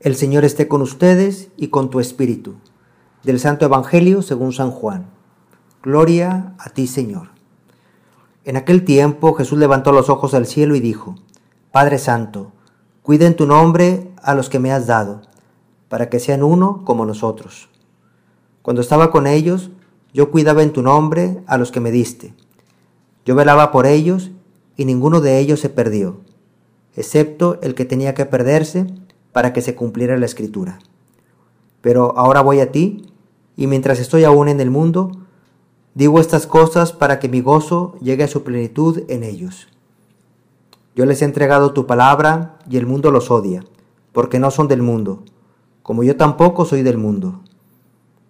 El Señor esté con ustedes y con tu espíritu. Del Santo Evangelio según San Juan. Gloria a ti, Señor. En aquel tiempo Jesús levantó los ojos al cielo y dijo, Padre Santo, cuida en tu nombre a los que me has dado, para que sean uno como nosotros. Cuando estaba con ellos, yo cuidaba en tu nombre a los que me diste. Yo velaba por ellos y ninguno de ellos se perdió, excepto el que tenía que perderse para que se cumpliera la escritura. Pero ahora voy a ti, y mientras estoy aún en el mundo, digo estas cosas para que mi gozo llegue a su plenitud en ellos. Yo les he entregado tu palabra, y el mundo los odia, porque no son del mundo, como yo tampoco soy del mundo.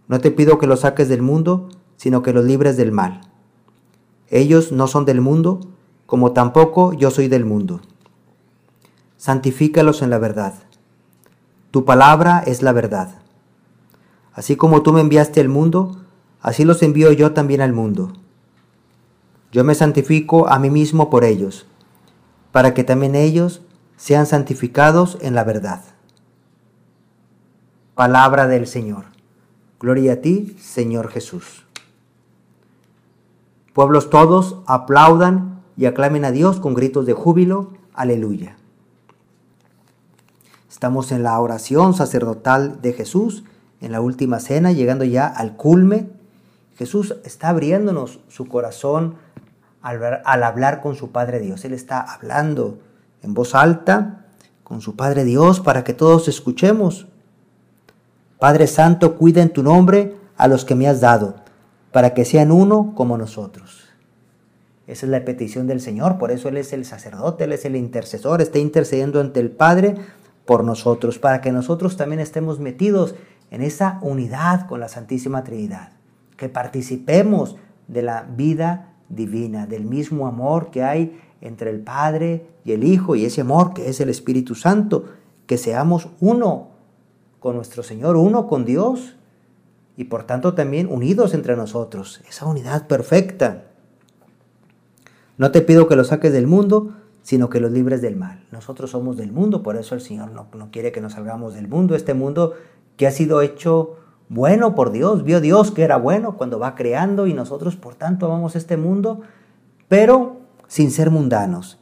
No te pido que los saques del mundo, sino que los libres del mal. Ellos no son del mundo, como tampoco yo soy del mundo. Santifícalos en la verdad. Tu palabra es la verdad. Así como tú me enviaste al mundo, así los envío yo también al mundo. Yo me santifico a mí mismo por ellos, para que también ellos sean santificados en la verdad. Palabra del Señor. Gloria a ti, Señor Jesús. Pueblos todos aplaudan y aclamen a Dios con gritos de júbilo. Aleluya. Estamos en la oración sacerdotal de Jesús, en la última cena, llegando ya al culme. Jesús está abriéndonos su corazón al, hablar con su Padre Dios. Él está hablando en voz alta con su Padre Dios para que todos escuchemos. Padre Santo, cuida en tu nombre a los que me has dado, para que sean uno como nosotros. Esa es la petición del Señor, por eso Él es el sacerdote, Él es el intercesor, está intercediendo ante el Padre por nosotros, para que nosotros también estemos metidos en esa unidad con la Santísima Trinidad, que participemos de la vida divina, del mismo amor que hay entre el Padre y el Hijo y ese amor que es el Espíritu Santo, que seamos uno con nuestro Señor, uno con Dios y por tanto también unidos entre nosotros, esa unidad perfecta. No te pido que lo saques del mundo, sino que los libres del mal. Nosotros somos del mundo, por eso el Señor no, quiere que nos salgamos del mundo, este mundo que ha sido hecho bueno por Dios, vio Dios que era bueno cuando va creando y nosotros por tanto amamos este mundo, pero sin ser mundanos,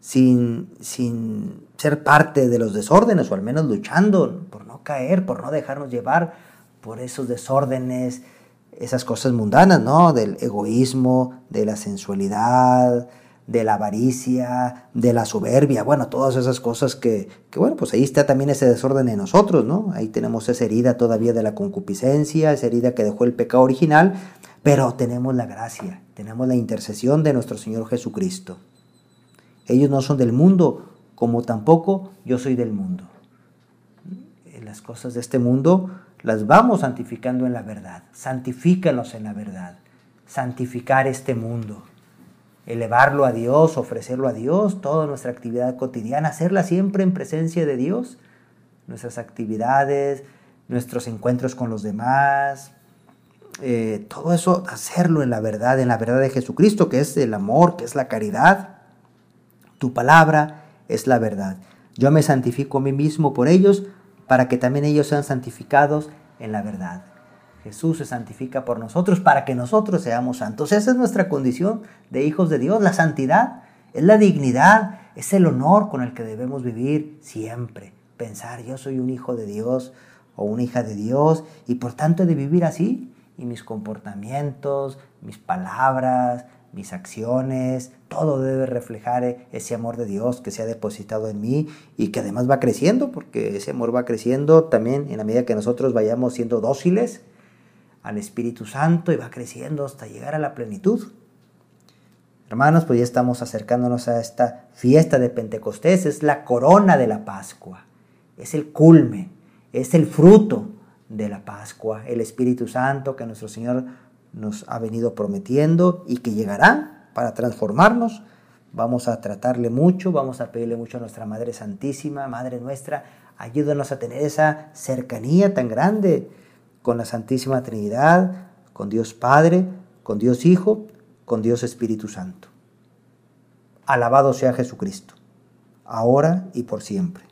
sin, sin ser parte de los desórdenes o al menos luchando por no caer, por no dejarnos llevar por esos desórdenes, esas cosas mundanas, ¿no? Del egoísmo, de la sensualidad, de la avaricia, de la soberbia, bueno, todas esas cosas que, que, bueno, pues ahí está también ese desorden en nosotros, ¿no? Ahí tenemos esa herida todavía de la concupiscencia, esa herida que dejó el pecado original, pero tenemos la gracia, tenemos la intercesión de nuestro Señor Jesucristo. Ellos no son del mundo, como tampoco yo soy del mundo. Las cosas de este mundo las vamos santificando en la verdad. Santifícanos en la verdad. Santificar este mundo elevarlo a Dios, ofrecerlo a Dios, toda nuestra actividad cotidiana, hacerla siempre en presencia de Dios, nuestras actividades, nuestros encuentros con los demás, eh, todo eso hacerlo en la verdad, en la verdad de Jesucristo, que es el amor, que es la caridad. Tu palabra es la verdad. Yo me santifico a mí mismo por ellos, para que también ellos sean santificados en la verdad. Jesús se santifica por nosotros para que nosotros seamos santos. Esa es nuestra condición de hijos de Dios. La santidad es la dignidad, es el honor con el que debemos vivir siempre. Pensar, yo soy un hijo de Dios o una hija de Dios y por tanto he de vivir así. Y mis comportamientos, mis palabras, mis acciones, todo debe reflejar ese amor de Dios que se ha depositado en mí y que además va creciendo, porque ese amor va creciendo también en la medida que nosotros vayamos siendo dóciles al Espíritu Santo y va creciendo hasta llegar a la plenitud. Hermanos, pues ya estamos acercándonos a esta fiesta de Pentecostés, es la corona de la Pascua, es el culme, es el fruto de la Pascua, el Espíritu Santo que nuestro Señor nos ha venido prometiendo y que llegará para transformarnos. Vamos a tratarle mucho, vamos a pedirle mucho a nuestra Madre Santísima, Madre nuestra, ayúdanos a tener esa cercanía tan grande con la Santísima Trinidad, con Dios Padre, con Dios Hijo, con Dios Espíritu Santo. Alabado sea Jesucristo, ahora y por siempre.